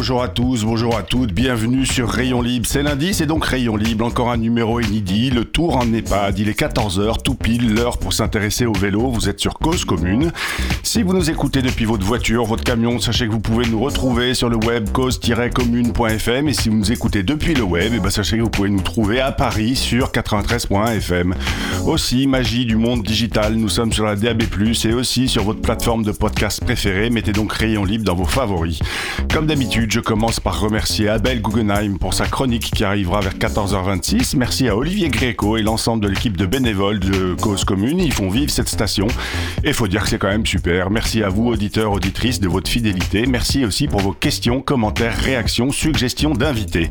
Bonjour à tous, bonjour à toutes, bienvenue sur Rayon Libre. C'est lundi, c'est donc Rayon Libre, encore un numéro inédit, le tour en EHPAD. Il est 14h, tout pile, l'heure pour s'intéresser au vélo. Vous êtes sur Cause Commune. Si vous nous écoutez depuis votre voiture, votre camion, sachez que vous pouvez nous retrouver sur le web cause-commune.fm. Et si vous nous écoutez depuis le web, et ben sachez que vous pouvez nous trouver à Paris sur 93.fm. Aussi, magie du monde digital, nous sommes sur la DAB+, et aussi sur votre plateforme de podcast préférée. Mettez donc Rayon Libre dans vos favoris. Comme d'habitude, je commence par remercier Abel Guggenheim pour sa chronique qui arrivera vers 14h26. Merci à Olivier Gréco et l'ensemble de l'équipe de bénévoles de Cause Commune. Ils font vivre cette station. Et faut dire que c'est quand même super. Merci à vous, auditeurs, auditrices, de votre fidélité. Merci aussi pour vos questions, commentaires, réactions, suggestions d'invités.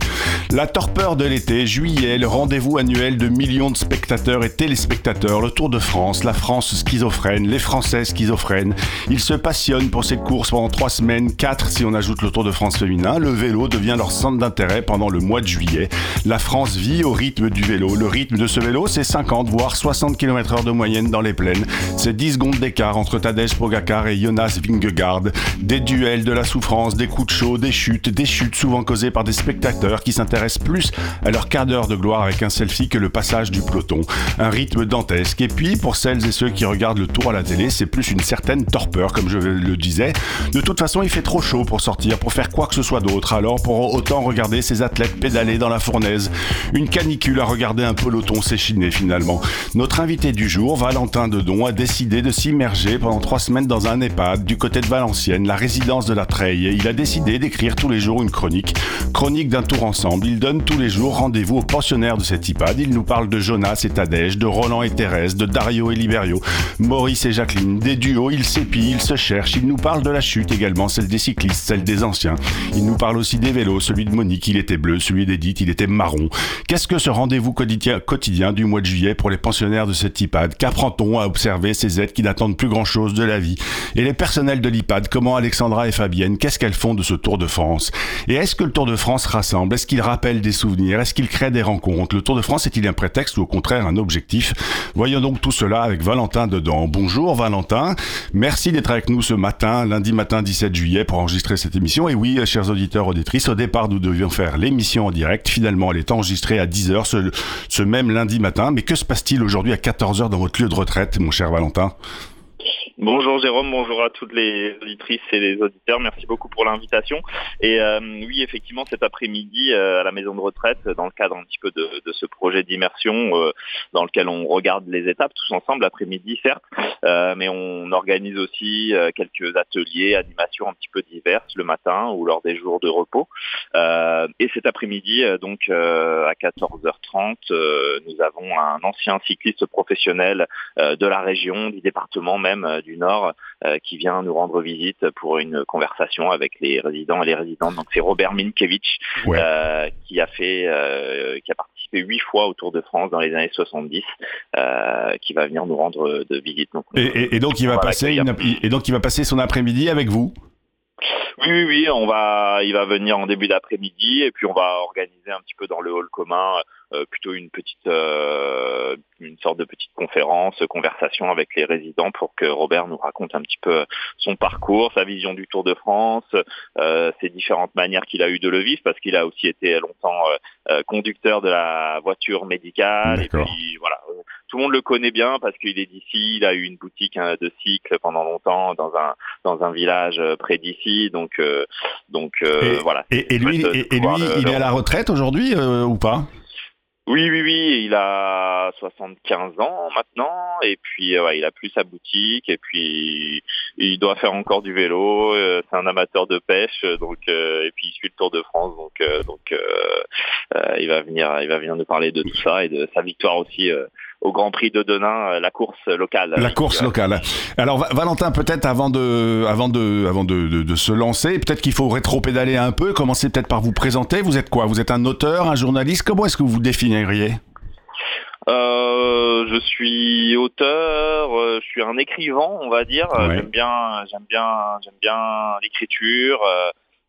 La torpeur de l'été, juillet, le rendez-vous annuel de millions de spectateurs et téléspectateurs, le Tour de France, la France schizophrène, les Français schizophrènes. Ils se passionnent pour cette course pendant trois semaines, quatre si on ajoute le Tour de France le vélo devient leur centre d'intérêt pendant le mois de juillet. La France vit au rythme du vélo. Le rythme de ce vélo, c'est 50 voire 60 km/h de moyenne dans les plaines. C'est 10 secondes d'écart entre Tadej Pogacar et Jonas Vingegaard. Des duels, de la souffrance, des coups de chaud, des chutes, des chutes souvent causées par des spectateurs qui s'intéressent plus à leur quart d'heure de gloire avec un selfie que le passage du peloton. Un rythme dantesque. Et puis, pour celles et ceux qui regardent le tour à la télé, c'est plus une certaine torpeur, comme je le disais. De toute façon, il fait trop chaud pour sortir, pour faire quoi que ce soit d'autre, alors pour autant regarder ces athlètes pédaler dans la fournaise. Une canicule à regarder un peloton s'échiner finalement. Notre invité du jour, Valentin Dedon, a décidé de s'immerger pendant trois semaines dans un EHPAD du côté de Valenciennes, la résidence de la Treille, il a décidé d'écrire tous les jours une chronique. Chronique d'un tour ensemble. Il donne tous les jours rendez-vous aux pensionnaires de cet EHPAD. Il nous parle de Jonas et Tadej, de Roland et Thérèse, de Dario et Liberio, Maurice et Jacqueline, des duos, il s'épie, il se cherche, il nous parle de la chute également, celle des cyclistes, celle des anciens. Il nous parle aussi des vélos, celui de Monique, il était bleu, celui d'Edith, il était marron. Qu'est-ce que ce rendez-vous quotidien du mois de juillet pour les pensionnaires de cet IPAD Qu'apprend-on à observer ces êtres qui n'attendent plus grand-chose de la vie? Et les personnels de l'IPAD, comment Alexandra et Fabienne, qu'est-ce qu'elles font de ce Tour de France? Et est-ce que le Tour de France rassemble? Est-ce qu'il rappelle des souvenirs? Est-ce qu'il crée des rencontres? Le Tour de France est-il un prétexte ou au contraire un objectif? Voyons donc tout cela avec Valentin dedans. Bonjour Valentin, merci d'être avec nous ce matin, lundi matin 17 juillet pour enregistrer cette émission. Et oui, chers auditeurs, auditrices, au départ nous devions faire l'émission en direct. Finalement, elle est enregistrée à 10h ce, ce même lundi matin. Mais que se passe-t-il aujourd'hui à 14h dans votre lieu de retraite, mon cher Valentin? Bonjour Jérôme, bonjour à toutes les auditrices et les auditeurs, merci beaucoup pour l'invitation. Et euh, oui, effectivement, cet après-midi euh, à la maison de retraite, dans le cadre un petit peu de, ce projet d'immersion euh, dans lequel on regarde les étapes tous ensemble, l'après-midi certes, mais on organise aussi quelques ateliers, animations un petit peu diverses le matin ou lors des jours de repos. Et cet après-midi, donc à 14h30, nous avons un ancien cycliste professionnel de la région, du département même Nord euh, qui vient nous rendre visite pour une conversation avec les résidents et les résidentes. Donc c'est Robert Minkevich Ouais. euh, qui a fait, euh, qui a participé huit fois au Tour de France dans les années 70, euh, qui va venir nous rendre de visite. Donc, et, et- et donc il va passer une- et donc il va passer son après-midi avec vous? Oui, oui, oui, on va, il va venir en début d'après-midi et puis on va organiser un petit peu dans le hall commun plutôt une petite, euh, une sorte de petite conférence, conversation avec les résidents pour que Robert nous raconte un petit peu son parcours, sa vision du Tour de France, euh, ses différentes manières qu'il a eu de le vivre parce qu'il a aussi été longtemps euh, euh, conducteur de la voiture médicale. Et puis voilà, euh, tout le monde le connaît bien parce qu'il est d'ici, il a eu une boutique hein, de cycle pendant longtemps dans un dans un village euh, près d'ici, donc euh, donc euh, Et- voilà. Et, et lui, et, et lui il est à la retraite aujourd'hui euh, ou pas? Oui, oui, oui, il a 75 ans maintenant, et puis euh, ouais, il a plus sa boutique, et puis il doit faire encore du vélo. euh, c'est un amateur de pêche, donc euh, et puis il suit le Tour de France, donc euh, donc euh, il va venir, il va venir nous parler de tout ça et de sa victoire aussi au Grand Prix de Denain, la course locale. La course locale. Alors Valentin, peut-être avant de, avant de, avant de, de, se lancer, peut-être qu'il faut rétro-pédaler un peu. Commencez peut-être par vous présenter. Vous êtes quoi? Vous êtes un auteur, un journaliste? Comment est-ce que vous vous définiriez? Euh, je suis auteur, euh, je suis un écrivain, on va dire. J'aime bien, j'aime bien, j'aime bien l'écriture.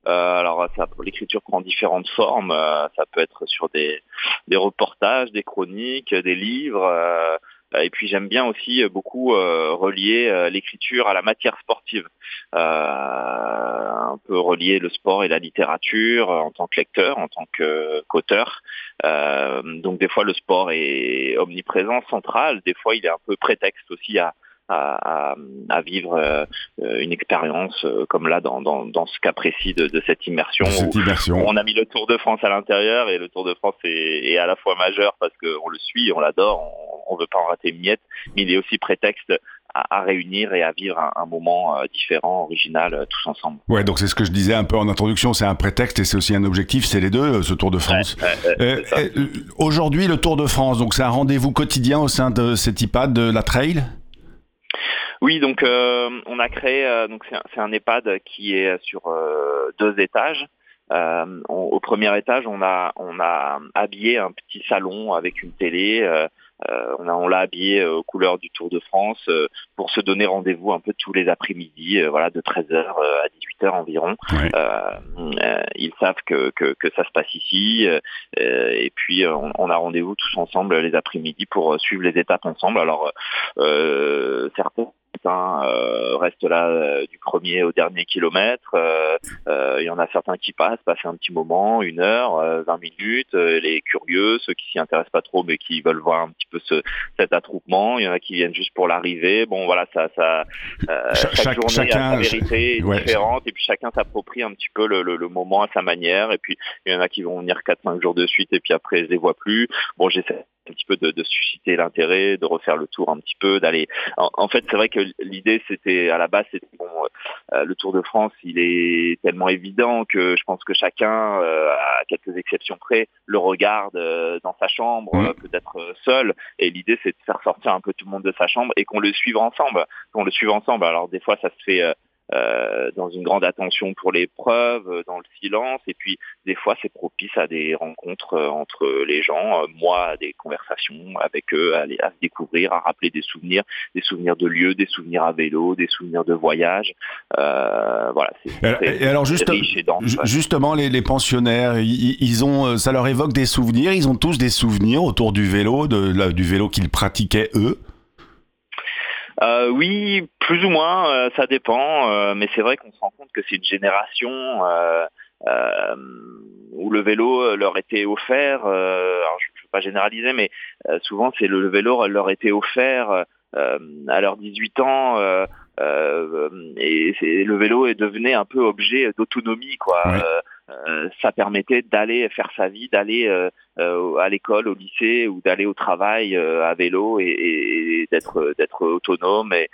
Euh, alors l'écriture prend différentes formes. ça peut être sur des, des reportages, des chroniques, des livres. Euh, et puis j'aime bien aussi euh, beaucoup euh, relier l'écriture à la matière sportive, un peu relier le sport et la littérature en tant que lecteur, en tant qu'auteur. donc des fois le sport est omniprésent, central, des fois il est un peu prétexte aussi à, à, à, vivre euh, une expérience euh, comme là dans, dans, dans, ce cas précis de, de cette immersion. Cette immersion. on a mis le Tour de France à l'intérieur et le Tour de France est, est à la fois majeur parce qu'on le suit, on l'adore, on, ne veut pas en rater une miette, mais il est aussi prétexte à, à, réunir et à vivre un, un moment euh, différent, original, tous ensemble. Ouais, donc c'est ce que je disais un peu en introduction, c'est un prétexte et c'est aussi un objectif, c'est les deux, ce Tour de France. Aujourd'hui, le Tour de France, donc c'est un rendez-vous quotidien au sein de cet IPAD de la Trail? Oui, donc euh, on a créé, euh, donc c'est un, un, EHPAD qui est sur euh, deux étages. On, au premier étage, on a on a habillé un petit salon avec une télé. On a on l'a habillé aux couleurs du Tour de France pour se donner rendez-vous un peu tous les après-midi, voilà, de 13h à 18h environ. Ouais. ils savent que, que, que, ça se passe ici, et puis on, on a rendez-vous tous ensemble les après-midi pour suivre les étapes ensemble. Alors certains certains euh, restent là euh, du premier au dernier kilomètre. Euh, il y en a certains qui passent, passent un petit moment, une heure, 20 minutes. les curieux, ceux qui s'y intéressent pas trop, mais qui veulent voir un petit peu ce, cet attroupement. Il y en a qui viennent juste pour l'arrivée. Bon, voilà, ça, ça chaque, chaque, journée chacun, a sa vérité ouais. différente, et puis chacun s'approprie un petit peu le, le, le, moment à sa manière. Et puis il y en a qui vont venir 4-5 jours de suite, et puis après je les vois plus. Bon, j'essaie un petit peu de, de susciter l'intérêt, de refaire le tour un petit peu, d'aller. En, en, fait, c'est vrai que l'idée, c'était à la base, c'était bon, euh, le Tour de France, il est tellement évident que je pense que chacun, euh, à quelques exceptions près, le regarde euh, dans sa chambre, mmh. peut-être seul. Et l'idée, c'est de faire sortir un peu tout le monde de sa chambre et qu'on le suive ensemble, qu'on le suive ensemble. Alors des fois, ça se fait euh, dans une grande attention pour l'épreuve, euh, dans le silence, et puis des fois c'est propice à des rencontres euh, entre les gens, moi à des conversations avec eux, à, les, à se découvrir, à rappeler des souvenirs, des souvenirs de lieux, des souvenirs à vélo, des souvenirs de voyage. Euh, voilà. Et, alors juste, justement, les, les pensionnaires, ils, ils, ont, ça leur évoque des souvenirs. Ils ont tous des souvenirs autour du vélo, de, du vélo qu'ils pratiquaient eux? Euh, oui, plus ou moins, euh, ça dépend, euh, mais c'est vrai qu'on se rend compte que c'est une génération euh, euh, où le vélo leur était offert. alors je ne veux pas généraliser, mais souvent c'est le, le, vélo leur était offert à leurs 18 ans. et le vélo est devenu un peu objet d'autonomie, quoi. Ouais. Euh, ça permettait d'aller faire sa vie, d'aller euh, euh, à l'école, au lycée ou d'aller au travail à vélo et, et d'être d'être autonome. Et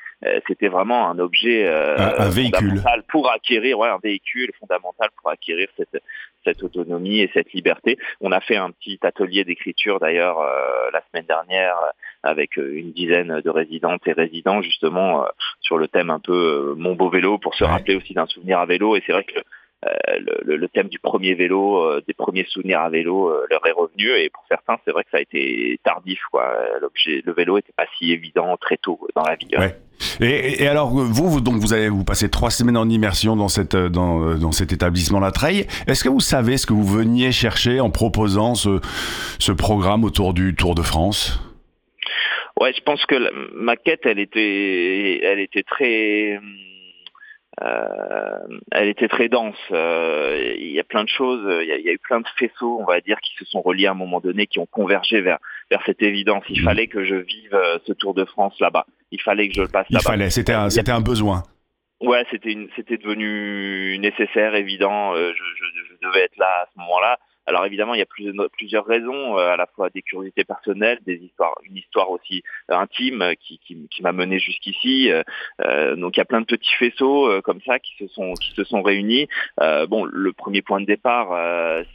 c'était vraiment un objet un, un véhicule pour acquérir, ouais, un véhicule fondamental pour acquérir cette cette autonomie et cette liberté. On a fait un petit atelier d'écriture d'ailleurs la semaine dernière avec une dizaine de résidentes et résidents justement sur le thème un peu mon beau vélo pour se ouais. rappeler aussi d'un souvenir à vélo. Et c'est vrai que euh, le, le, thème du premier vélo, euh, des premiers souvenirs à vélo euh, leur est revenu et pour certains c'est vrai que ça a été tardif quoi. Le vélo était pas si évident très tôt dans la vie. Ouais. Et, et, alors vous, vous, donc vous allez vous passer trois semaines en immersion dans cette dans, dans cet établissement La Treille. Est-ce que vous savez ce que vous veniez chercher en proposant ce ce programme autour du Tour de France? Ouais, je pense que la, ma quête, elle était, elle était très, euh, elle était très dense. Euh, il y a plein de choses, il y a, il y a, eu plein de faisceaux, on va dire, qui se sont reliés à un moment donné, qui ont convergé vers vers cette évidence. Il mmh. fallait que je vive euh, ce Tour de France là-bas. Il fallait que je le passe là-bas. Il fallait, c'était un, c'était un besoin. Ouais, c'était c'était devenu nécessaire, évident. Je, je, je, devais être là à ce moment-là. Alors évidemment, il y a plusieurs, plusieurs raisons, à la fois des curiosités personnelles, des histoires, une histoire aussi intime qui, qui, qui m'a mené jusqu'ici. donc il y a plein de petits faisceaux comme ça qui se sont qui se sont réunis. bon, le premier point de départ,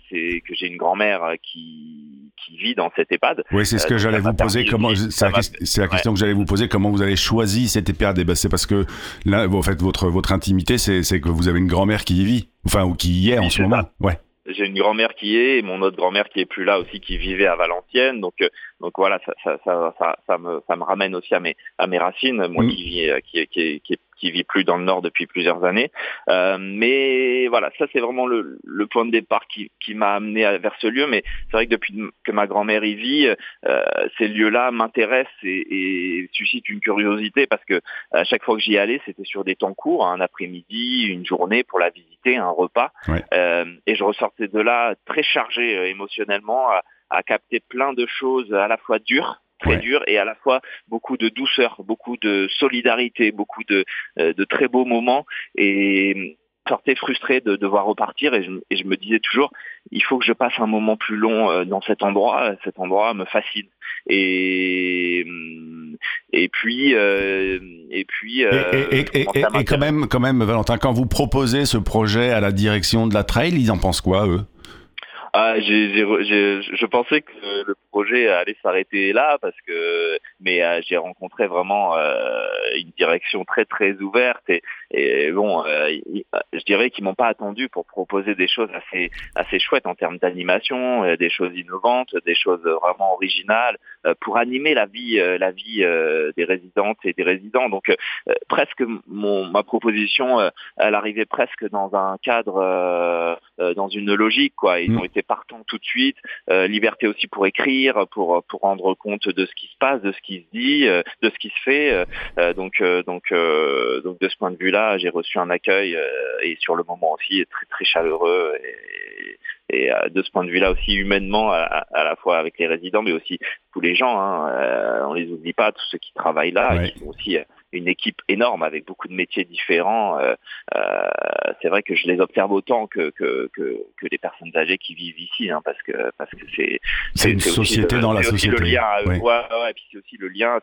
c'est que j'ai une grand-mère qui qui vit dans cette EHPAD. Oui, c'est ce que j'allais vous poser. Comment c'est la, question que j'allais vous poser. Comment vous avez choisi cette EHPAD? Eh ben, C'est parce que là, en fait, votre votre intimité, c'est que vous avez une grand-mère qui y vit, enfin ou qui y est en ce moment. Ouais. J'ai une grand-mère qui est et mon autre grand-mère qui est plus là aussi, qui vivait à Valenciennes. Donc, euh, donc voilà, ça, ça, ça, ça, me, ça me ramène aussi à mes, à mes racines. Moi, mm. qui, vis, euh, qui, qui, qui, qui vit plus dans le nord depuis plusieurs années. Euh, mais voilà, ça c'est vraiment le, le, point de départ qui, qui m'a amené vers ce lieu. Mais c'est vrai que depuis que ma grand-mère y vit, euh, ces lieux-là m'intéressent et, et, suscitent une curiosité parce que à chaque fois que j'y allais, c'était sur des temps courts, un après-midi, une journée pour la visiter, un repas. Euh, et je ressortais de là très chargé euh, émotionnellement à, à capter plein de choses à la fois dures très dur et à la fois beaucoup de douceur, beaucoup de solidarité, beaucoup de, euh, de très beaux moments. Et sortais frustré de devoir repartir. Et je, et je, me disais toujours il faut que je passe un moment plus long euh, dans cet endroit. Cet endroit me fascine. Et et puis euh, et puis euh, et, et, et, quand même quand même Valentin quand vous proposez ce projet à la direction de la trail ils en pensent quoi eux? Ah, j'ai, je pensais que le projet allait s'arrêter là parce que, mais euh, j'ai rencontré vraiment euh, une direction très très ouverte et, et bon, euh, je dirais qu'ils m'ont pas attendu pour proposer des choses assez assez chouettes en termes d'animation, des choses innovantes, des choses vraiment originales pour animer la vie la vie des résidentes et des résidents. Donc presque mon ma proposition, elle arrivait presque dans un cadre, dans une logique quoi. Ils mmh. ont été partants tout de suite. liberté aussi pour écrire, pour pour rendre compte de ce qui se passe, de ce qui se dit, de ce qui se fait. donc donc donc de ce point de vue là j'ai reçu un accueil euh, et sur le moment aussi très très chaleureux et, et euh, de ce point de vue-là aussi humainement à, la fois avec les résidents mais aussi tous les gens. Hein, euh, on les oublie pas, tous ceux qui travaillent là, qui sont aussi une équipe énorme avec beaucoup de métiers différents. Euh, euh, c'est vrai que je les observe autant que, que, que, que les personnes âgées qui vivent ici, hein, parce que parce que c'est c'est une société dans la société. Le lien, ouais. Ouais, ouais, puis c'est aussi le lien.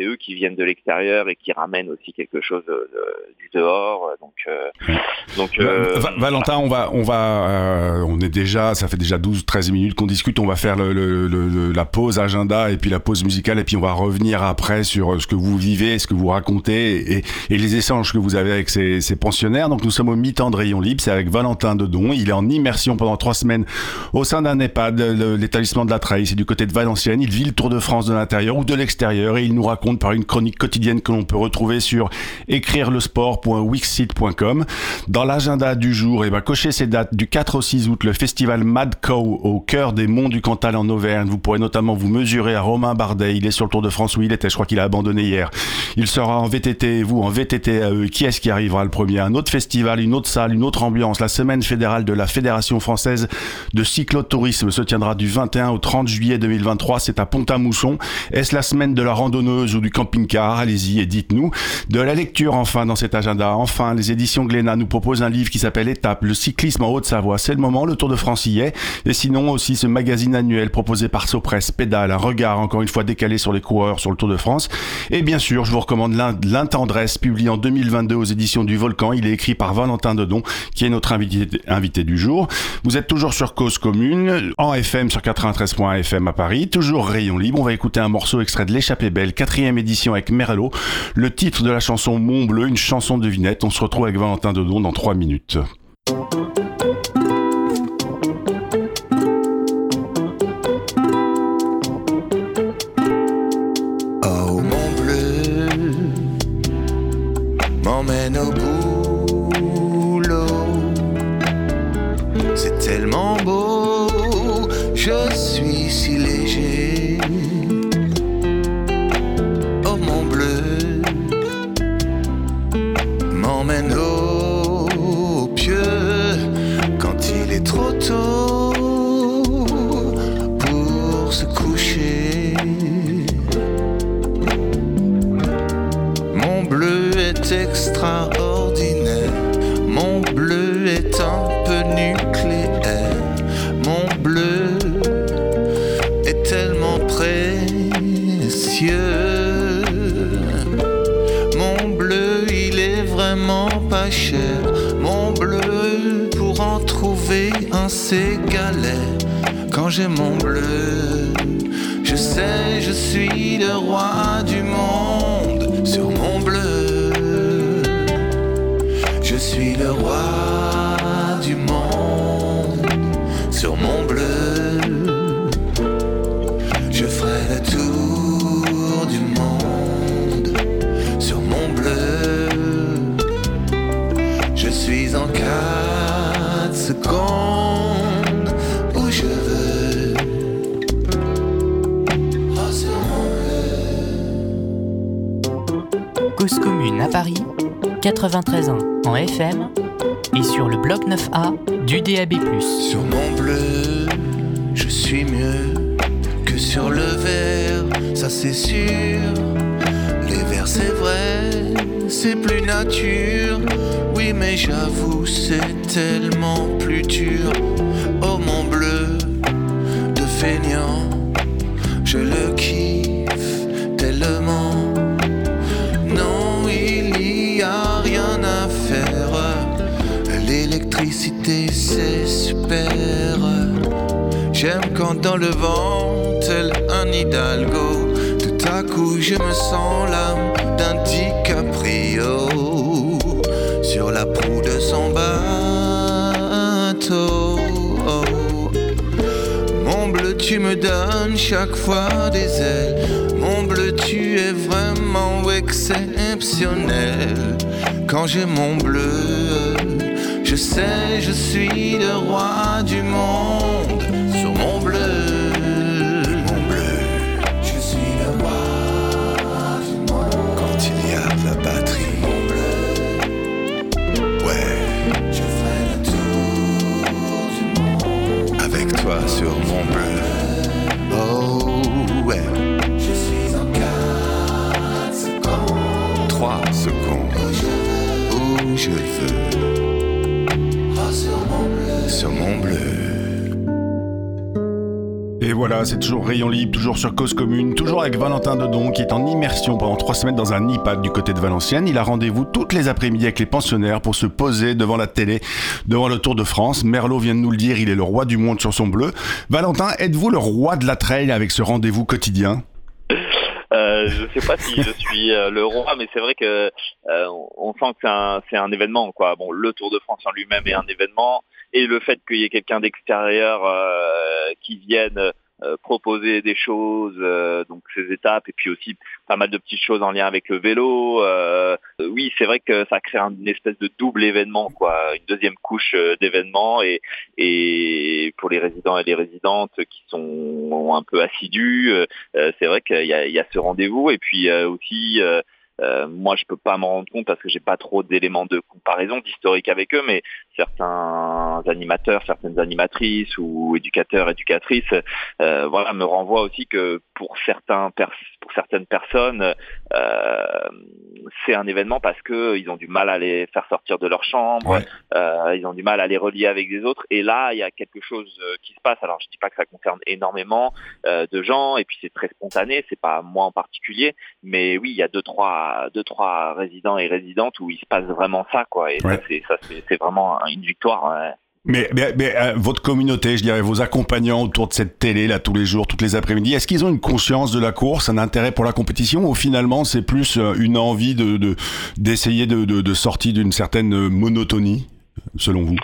C'est eux qui viennent de l'extérieur et qui ramènent aussi quelque chose de, de, du dehors. Donc euh, donc euh, Valentin, on va on va euh, on est déjà ça fait déjà 12-13 minutes qu'on discute. On va faire le, le, le, la pause agenda et puis la pause musicale et puis on va revenir après sur ce que vous vivez, ce que vous racontez et, et, les échanges que vous avez avec ces, ces pensionnaires. Donc nous sommes au mi-temps de Rayon Libre, c'est avec Valentin Dedon. Il est en immersion pendant trois semaines au sein d'un EHPAD, l'établissement de la Traille, c'est du côté de Valenciennes. Il vit le Tour de France de l'intérieur ou de l'extérieur et il nous raconte par une chronique quotidienne que l'on peut retrouver sur écrirelesport.wixsite.com. Dans l'agenda du jour, et eh ben, cochez ces dates du 4 au 6 août, le festival Mad Cow au cœur des monts du Cantal en Auvergne. Vous pourrez notamment vous mesurer à Romain Bardet. Il est sur le Tour de France où il était. Je crois qu'il a abandonné hier. Il sera en VTT, vous en VTT à eux, qui est-ce qui arrivera le premier? Un autre festival, une autre salle, une autre ambiance. La semaine fédérale de la Fédération française de cyclotourisme se tiendra du 21 au 30 juillet 2023. C'est à Pont-à-Mousson. Est-ce la semaine de la randonneuse du camping-car Allez-y et dites-nous. De la lecture enfin dans cet agenda. Enfin, les éditions Glénat nous proposent un livre qui s'appelle Étape, le cyclisme en Haute-Savoie. C'est le moment, le Tour de France y est. Et sinon aussi ce magazine annuel proposé par Sopress, Pédale, un regard encore une fois décalé sur les coureurs sur le Tour de France. Et bien sûr, je vous recommande l'un Tendresse, publié en 2022 aux éditions du Volcan. Il est écrit par Valentin Dedon, qui est notre invité, invité du jour. Vous êtes toujours sur Cause Commune, en FM sur 93.1 FM à Paris, toujours rayon libre. On va écouter un morceau extrait de L'échappée belle, quatrième édition avec Merlot. Le titre de la chanson Mont Bleu, une chanson de devinette. On se retrouve avec Valentin Dedon dans trois minutes. peu Quand j'ai mon bleu, je sais, je suis le roi du monde sur mon bleu. Je suis le roi du monde sur mon bleu. À Paris, 93 ans en FM et sur le bloc 9A du DAB+. Sur mon bleu, je suis mieux que sur le vert, ça c'est sûr. Les verts c'est vrai, c'est plus nature. Oui, mais j'avoue, c'est tellement plus dur. Oh mon bleu de feignant, je le kiffe C'est super. J'aime quand dans le vent, tel un hidalgo, tout à coup je me sens l'âme d'un DiCaprio sur la proue de son bateau. Mon bleu, tu me donnes chaque fois des ailes. Mon bleu, tu es vraiment exceptionnel. Quand j'ai mon bleu, je sais, je suis le roi du monde c'est toujours Rayon Libre, toujours sur Cause Commune, toujours avec Valentin Dedon qui est en immersion pendant trois semaines dans un IPAD du côté de Valenciennes. Il a rendez-vous toutes les après-midi avec les pensionnaires pour se poser devant la télé, devant le Tour de France. Merlot vient de nous le dire, il est le roi du monde sur son bleu. Valentin, êtes-vous le roi de la trail avec ce rendez-vous quotidien? Euh, je sais pas si je suis euh, le roi, mais c'est vrai que euh, on sent que c'est un, c'est un événement, quoi. Bon, le Tour de France en lui-même est un événement, et le fait qu'il y ait quelqu'un d'extérieur euh, qui vienne euh, proposer des choses, euh, donc ces étapes, et puis aussi pas mal de petites choses en lien avec le vélo. euh, oui, c'est vrai que ça crée un- une espèce de double événement, quoi, une deuxième couche euh, d'événements, et, et pour les résidents et les résidentes qui sont un peu assidus, euh, euh, c'est vrai qu'il y a, il y a ce rendez-vous, et puis euh, aussi. Euh, moi, je peux pas m'en rendre compte parce que j'ai pas trop d'éléments de comparaison, d'historique avec eux, mais certains animateurs, certaines animatrices ou éducateurs, éducatrices, euh, voilà, me renvoient aussi que pour certains, pers- pour certaines personnes, euh, c'est un événement parce que ils ont du mal à les faire sortir de leur chambre, Ouais. euh, ils ont du mal à les relier avec des autres, et là, il y a quelque chose euh, qui se passe. Alors, je dis pas que ça concerne énormément euh, de gens, et puis c'est très spontané, c'est pas moi en particulier, mais oui, il y a deux trois, deux trois résidents et résidentes où il se passe vraiment ça, quoi. Et Ouais. ça, c'est vraiment une victoire. ouais. Mais, euh, votre communauté, je dirais, vos accompagnants autour de cette télé, là, tous les jours, toutes les après-midi, est-ce qu'ils ont une conscience de la course, un intérêt pour la compétition, ou finalement c'est plus euh, une envie de de- d'essayer de, de, de sortir d'une certaine euh, monotonie, selon vous?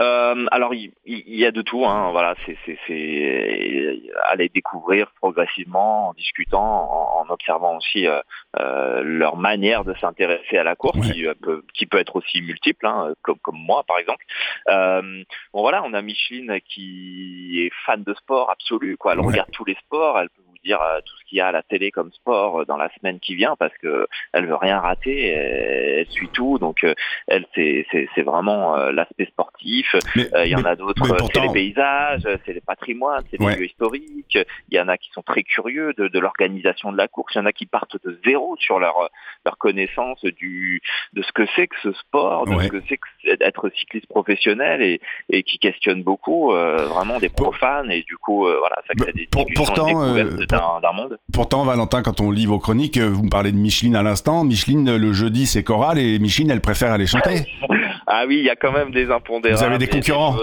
Euh, alors il, il- y a de tout, hein, voilà, c'est c'est aller découvrir progressivement, en discutant, en, en observant aussi euh, euh, leur manière de s'intéresser à la course, Ouais. qui, euh, peut, qui peut être aussi multiple, hein, comme, comme moi par exemple. Euh, bon voilà, on a Micheline qui est fan de sport absolu, quoi. Elle Ouais. regarde tous les sports, elle peut vous dire euh, tout ce qu'il y a à la télé comme sport euh, dans la semaine qui vient parce que elle veut rien rater, elle, elle suit tout, donc euh, elle c'est c'est c'est vraiment euh, l'aspect sportif. Mais, Il y en a d'autres, c'est les paysages, c'est les patrimoines, c'est les Ouais. lieux historiques. Il y en a qui sont très curieux de, de l'organisation de la course. Il y en a qui partent de zéro sur leur leur connaissance du de ce que c'est que ce sport, de Ouais. ce que c'est que d'être cycliste professionnel et, et qui questionnent beaucoup euh, vraiment des profanes et du coup euh, voilà ça crée Bah, des pour- pourtant, euh, d'un d'un monde. Pourtant, Valentin, quand on lit vos chroniques, vous me parlez de Micheline à l'instant. Micheline, le jeudi, c'est chorale et Micheline, elle préfère aller chanter. ah oui, il y a quand même des impondérables. Vous avez des concurrents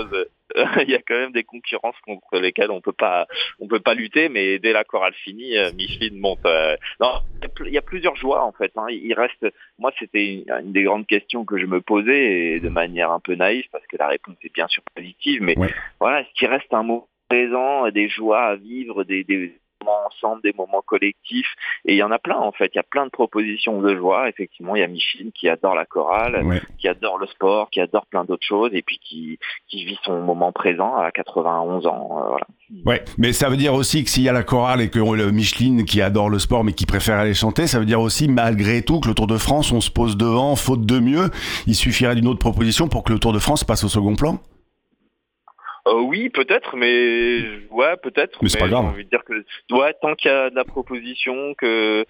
il y a quand même des concurrences contre lesquelles on peut pas on peut pas lutter mais dès la chorale finie euh, Micheline monte euh, non il y a plusieurs joies en fait hein. il reste moi c'était une, des grandes questions que je me posais et de manière un peu naïve parce que la réponse est bien sûr positive mais voilà ce qui reste un mot présent des joies à vivre des, des ensemble, des moments collectifs. Et il y en a plein en fait. Il y a plein de propositions de joie. Effectivement, il y a Micheline qui adore la chorale, qui adore le sport, qui adore plein d'autres choses et puis qui, qui vit son moment présent à 91 ans. Euh, voilà. Ouais, mais ça veut dire aussi que s'il y a la chorale et que le Micheline qui adore le sport mais qui préfère aller chanter, ça veut dire aussi malgré tout que le Tour de France, on se pose devant, faute de mieux. Il suffirait d'une autre proposition pour que le Tour de France passe au second plan? Euh, oui, peut-être, mais ouais, peut-être. Mais c'est pas grave. envie de dire que ouais, tant qu'il y a de la proposition, que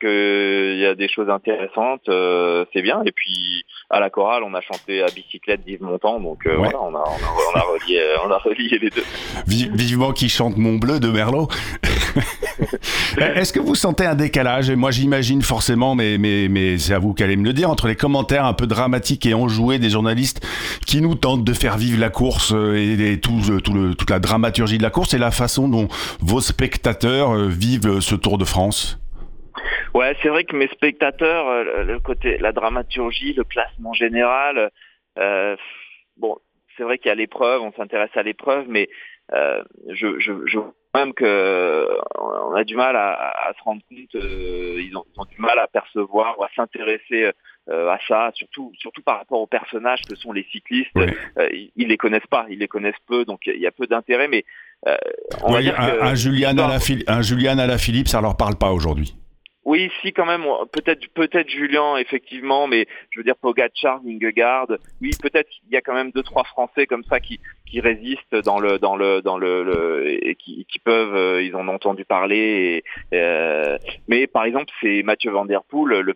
que il y a des choses intéressantes, euh, c'est bien. Et puis à la chorale, on a chanté à bicyclette d'Yves Montand, donc euh, voilà, on a, on, a, relié, on a relié les deux. vivement qui chante Mon Bleu de Merlot. Est-ce que vous sentez un décalage? Et moi, j'imagine forcément, mais mais mais c'est à vous qu'allez me le dire, entre les commentaires un peu dramatiques et enjoués des journalistes qui nous tentent de faire vivre la course et les euh, toute la dramaturgie de la course et la façon dont vos spectateurs euh, vivent euh, ce Tour de France. Ouais, c'est vrai que mes spectateurs, le côté, la dramaturgie, le classement général, bon, c'est vrai qu'il y a l'épreuve, on s'intéresse à l'épreuve, mais je, je, je même que on a du mal à, se rendre compte, ils, ont, du mal à percevoir ou à s'intéresser euh, à ça, surtout surtout par rapport aux personnages que sont les cyclistes. Euh, ils, les connaissent pas, ils les connaissent peu, donc il y a peu d'intérêt. Mais euh, on va dire un, un, Julian à la un Julian à la Philippe, ça leur parle pas aujourd'hui. Oui, si quand même, peut-être peut-être Julien effectivement, mais je veux dire Pogacar, Vingegaard, oui peut-être qu'il y a quand même deux trois Français comme ça qui qui résistent dans le dans le dans le, et qui, qui peuvent, euh, ils en ont entendu parler. Et, euh, mais par exemple, c'est Mathieu Van le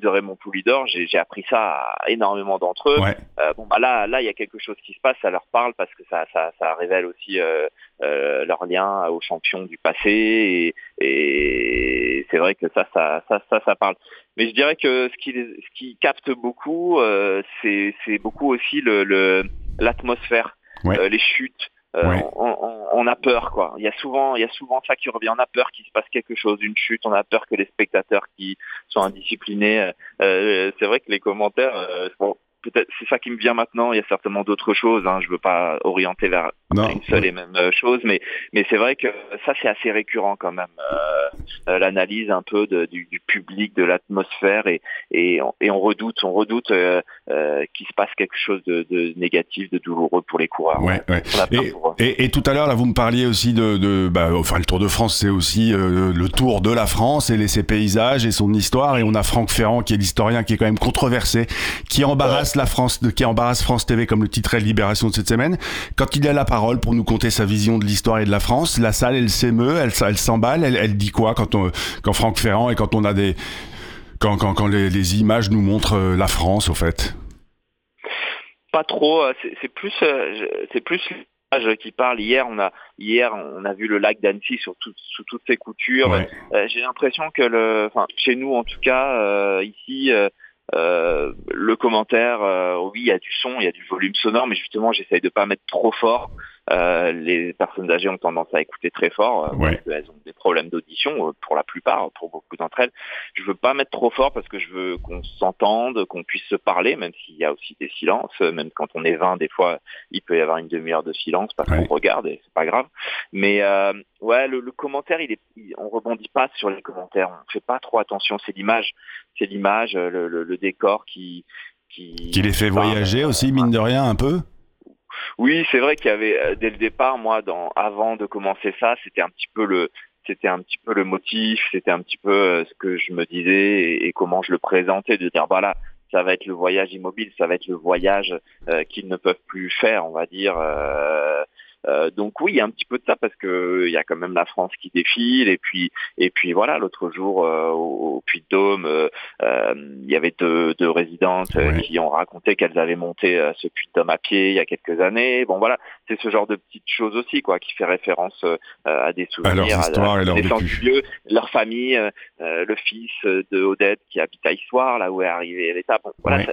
de Raymond Poulidor, j'ai appris ça à énormément d'entre eux. Euh, bon bah là là il y a quelque chose qui se passe, ça leur parle parce que ça ça, ça révèle aussi euh, euh, leur lien aux champions du passé et, et c'est vrai que ça ça, ça ça ça parle. Mais je dirais que ce qui ce qui capte beaucoup c'est beaucoup aussi le l'atmosphère, les chutes. On, a peur quoi. Il y a souvent, il y a souvent ça qui revient. On a peur qu'il se passe quelque chose, une chute. On a peur que les spectateurs qui sont indisciplinés. Euh, c'est vrai que les commentaires, bon, peut-être c'est ça qui me vient maintenant. Il y a certainement d'autres choses. Hein. Je veux pas orienter vers une seule et même euh, chose, mais mais c'est vrai que ça c'est assez récurrent quand même. Euh, euh L'analyse un peu de, du, du, public, de l'atmosphère et et on, et on redoute, on redoute euh, euh qu'il se passe quelque chose de, de, négatif, de douloureux pour les coureurs. Ouais, ouais. Et, et, tout à l'heure là, vous me parliez aussi de, de bah, enfin le Tour de France, c'est aussi le Tour de la France et les, ses paysages et son histoire. Et on a Franck Ferrand qui est l'historien qui est quand même controversé, qui embarrasse la France, qui embarrasse France TV comme le titre de Libération de cette semaine. Quand il a la parole pour nous conter sa vision de l'histoire et de la France, la salle, elle s'émeut, elle, elle s'emballe, elle, elle, dit quoi quand, on, quand Franck Ferrand et quand on a des, quand, quand, quand les, les, images nous montrent euh, la France, au fait? Pas trop. Euh, c'est plus, euh, c'est plus qui parle. Hier, on a hier on a vu le lac d'Annecy sur sous toutes ses coutures. J'ai l'impression que le, enfin chez nous en tout cas ici, euh, le commentaire, euh, oui, il y a du son, il y a du volume sonore, mais justement, j'essaye de pas mettre trop fort. Euh, les personnes âgées ont tendance à écouter très fort parce qu'elles ont des problèmes d'audition pour la plupart, pour beaucoup d'entre elles. Je veux pas mettre trop fort parce que je veux qu'on s'entende, qu'on puisse se parler, même s'il y a aussi des silences. Même quand on est 20, des fois, il peut y avoir une demi-heure de silence parce qu'on regarde et c'est pas grave. Mais ouais, le, commentaire, il est, on rebondit pas sur les commentaires, on fait pas trop attention. C'est l'image, c'est l'image, le, le, décor qui qui, qui les fait voyager aussi, mine de rien, un peu? Oui, c'est vrai qu'il y avait euh, dès le départ, moi, dans, avant de commencer ça, c'était un petit peu le, c'était un petit peu le motif, c'était un petit peu euh, ce que je me disais et, comment je le présentais, de dire voilà, ça va être le voyage immobile, ça va être le voyage euh, qu'ils ne peuvent plus faire, on va dire. Euh, donc oui, il y a un petit peu de ça parce que il y a quand même la France qui défile et puis et puis voilà, l'autre jour euh, au, Puy de Dôme, euh, il y avait deux, deux résidentes qui ont raconté qu'elles avaient monté ce Puy de Dôme à pied il y a quelques années. Bon voilà, c'est ce genre de petites choses aussi quoi qui fait référence à des souvenirs, à, à, leur du lieu, leur famille, le fils de Odette qui habite à Histoire, là où est arrivée l'étape. Bon, voilà,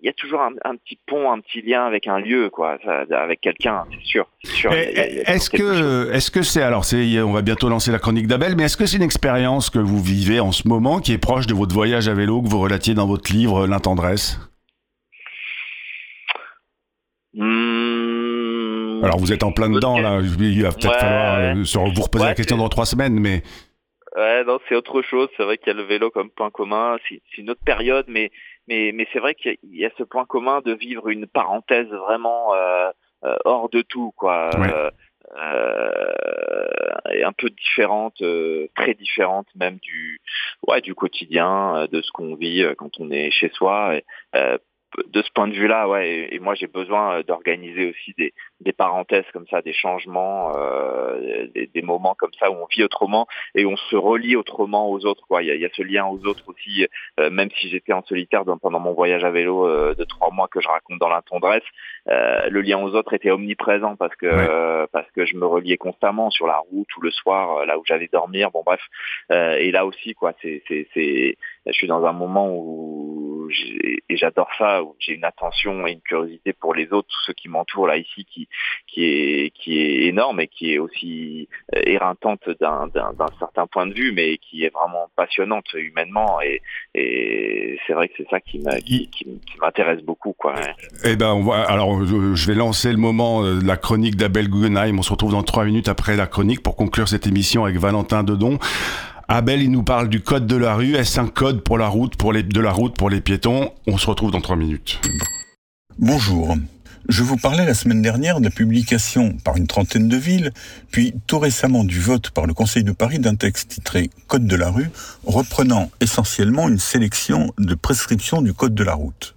il y a toujours un, un, petit pont, un petit lien avec un lieu quoi, avec quelqu'un, c'est sûr. Est-ce que, est-ce que c'est alors, c'est, on va bientôt lancer la chronique d'Abel, mais est-ce que c'est une expérience que vous vivez en ce moment qui est proche de votre voyage à vélo que vous relatiez dans votre livre L'intendresse mmh. Alors vous êtes en plein dedans là, il va peut-être falloir euh, vous reposer la question dans trois semaines, mais. Ouais, non, c'est autre chose. C'est vrai qu'il y a le vélo comme point commun. C'est une autre période, mais mais mais c'est vrai qu'il y, a ce point commun de vivre une parenthèse vraiment. Euh, euh, hors de tout, quoi. Euh, euh, et un peu différente, très différente même du, ouais, du quotidien, de ce qu'on vit quand on est chez soi. Et, de ce point de vue-là, ouais, et, moi j'ai besoin euh, d'organiser aussi des, des, parenthèses comme ça, des changements, euh, des, des, moments comme ça où on vit autrement et on se relie autrement aux autres. Quoi. Il, y a, il y a ce lien aux autres aussi, euh, même si j'étais en solitaire pendant mon voyage à vélo euh, de trois mois que je raconte dans la tendresse, euh, le lien aux autres était omniprésent parce que parce que je me reliais constamment sur la route ou le soir, là où j'allais dormir. Bon bref, et là aussi quoi, c'est c'est je suis dans un moment où et j'adore ça où j'ai une attention et une curiosité pour les autres, tous ceux qui m'entourent là ici, qui qui est qui est énorme et qui est aussi éreintante d'un d'un certain point de vue, mais qui est vraiment passionnante humainement et et c'est vrai que c'est ça qui m'intéresse beaucoup quoi. Eh ben on va alors je vais lancer le moment euh, de la chronique d'Abel Guggenheim. On se retrouve dans trois minutes après la chronique pour conclure cette émission avec Valentin Dedon. Abel, il nous parle du code de la rue. Est-ce un code pour la route, pour les, de la route pour les piétons? On se retrouve dans trois minutes. Bonjour. Je vous parlais la semaine dernière de la publication par une trentaine de villes, puis tout récemment du vote par le Conseil de Paris d'un texte titré Code de la rue, reprenant essentiellement une sélection de prescriptions du Code de la route.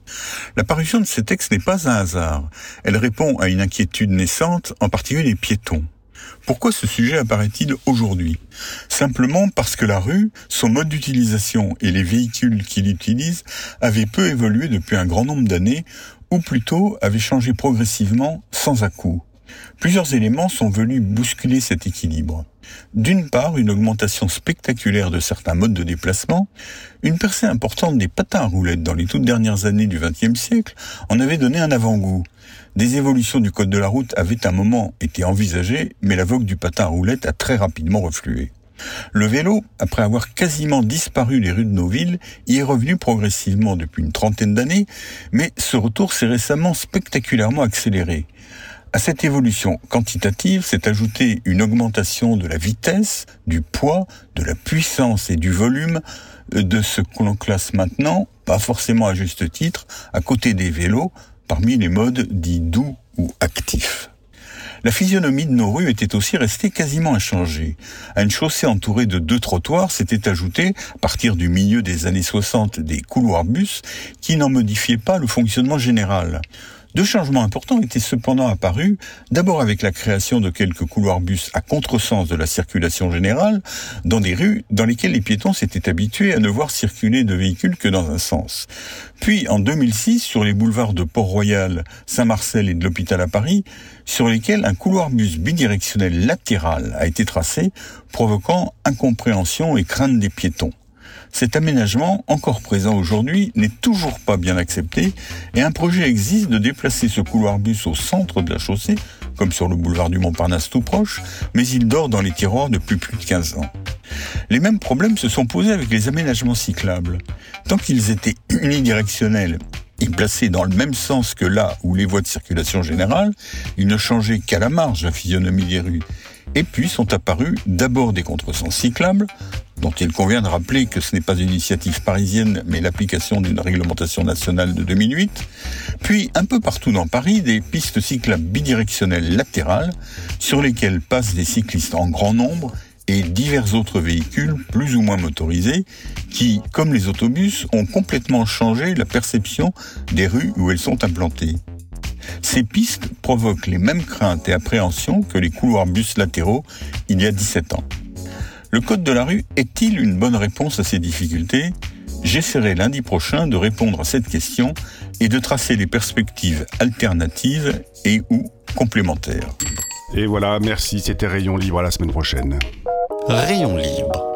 La parution de ces textes n'est pas un hasard. Elle répond à une inquiétude naissante, en particulier des piétons. Pourquoi ce sujet apparaît-il aujourd'hui? Simplement parce que la rue, son mode d'utilisation et les véhicules qui l'utilisent avaient peu évolué depuis un grand nombre d'années, ou plutôt avaient changé progressivement sans à-coup. Plusieurs éléments sont venus bousculer cet équilibre. D'une part, une augmentation spectaculaire de certains modes de déplacement, une percée importante des patins à roulettes dans les toutes dernières années du XXe siècle en avait donné un avant-goût. Des évolutions du code de la route avaient un moment été envisagées, mais la vogue du patin à roulettes a très rapidement reflué. Le vélo, après avoir quasiment disparu des rues de nos villes, y est revenu progressivement depuis une trentaine d'années, mais ce retour s'est récemment spectaculairement accéléré. À cette évolution quantitative s'est ajoutée une augmentation de la vitesse, du poids, de la puissance et du volume de ce que l'on classe maintenant, pas forcément à juste titre, à côté des vélos, parmi les modes dits doux ou actifs. La physionomie de nos rues était aussi restée quasiment inchangée. À une chaussée entourée de deux trottoirs s'étaient ajoutés, à partir du milieu des années 60, des couloirs bus qui n'en modifiaient pas le fonctionnement général. Deux changements importants étaient cependant apparus, d'abord avec la création de quelques couloirs bus à contresens de la circulation générale, dans des rues dans lesquelles les piétons s'étaient habitués à ne voir circuler de véhicules que dans un sens. Puis en 2006, sur les boulevards de Port-Royal, Saint-Marcel et de l'Hôpital à Paris, sur lesquels un couloir bus bidirectionnel latéral a été tracé, provoquant incompréhension et crainte des piétons. Cet aménagement, encore présent aujourd'hui, n'est toujours pas bien accepté et un projet existe de déplacer ce couloir bus au centre de la chaussée, comme sur le boulevard du Montparnasse tout proche, mais il dort dans les tiroirs depuis plus de 15 ans. Les mêmes problèmes se sont posés avec les aménagements cyclables. Tant qu'ils étaient unidirectionnels et placés dans le même sens que là où les voies de circulation générale, ils ne changeaient qu'à la marge la physionomie des rues. Et puis sont apparus d'abord des contresens cyclables, dont il convient de rappeler que ce n'est pas une initiative parisienne, mais l'application d'une réglementation nationale de 2008, puis un peu partout dans Paris, des pistes cyclables bidirectionnelles latérales, sur lesquelles passent des cyclistes en grand nombre et divers autres véhicules plus ou moins motorisés qui, comme les autobus, ont complètement changé la perception des rues où elles sont implantées. Ces pistes provoquent les mêmes craintes et appréhensions que les couloirs bus latéraux il y a 17 ans. Le code de la rue est-il une bonne réponse à ces difficultés? J'essaierai lundi prochain de répondre à cette question et de tracer les perspectives alternatives et ou complémentaires. Et voilà, merci, c'était Rayon Libre à la semaine prochaine. Rayon libre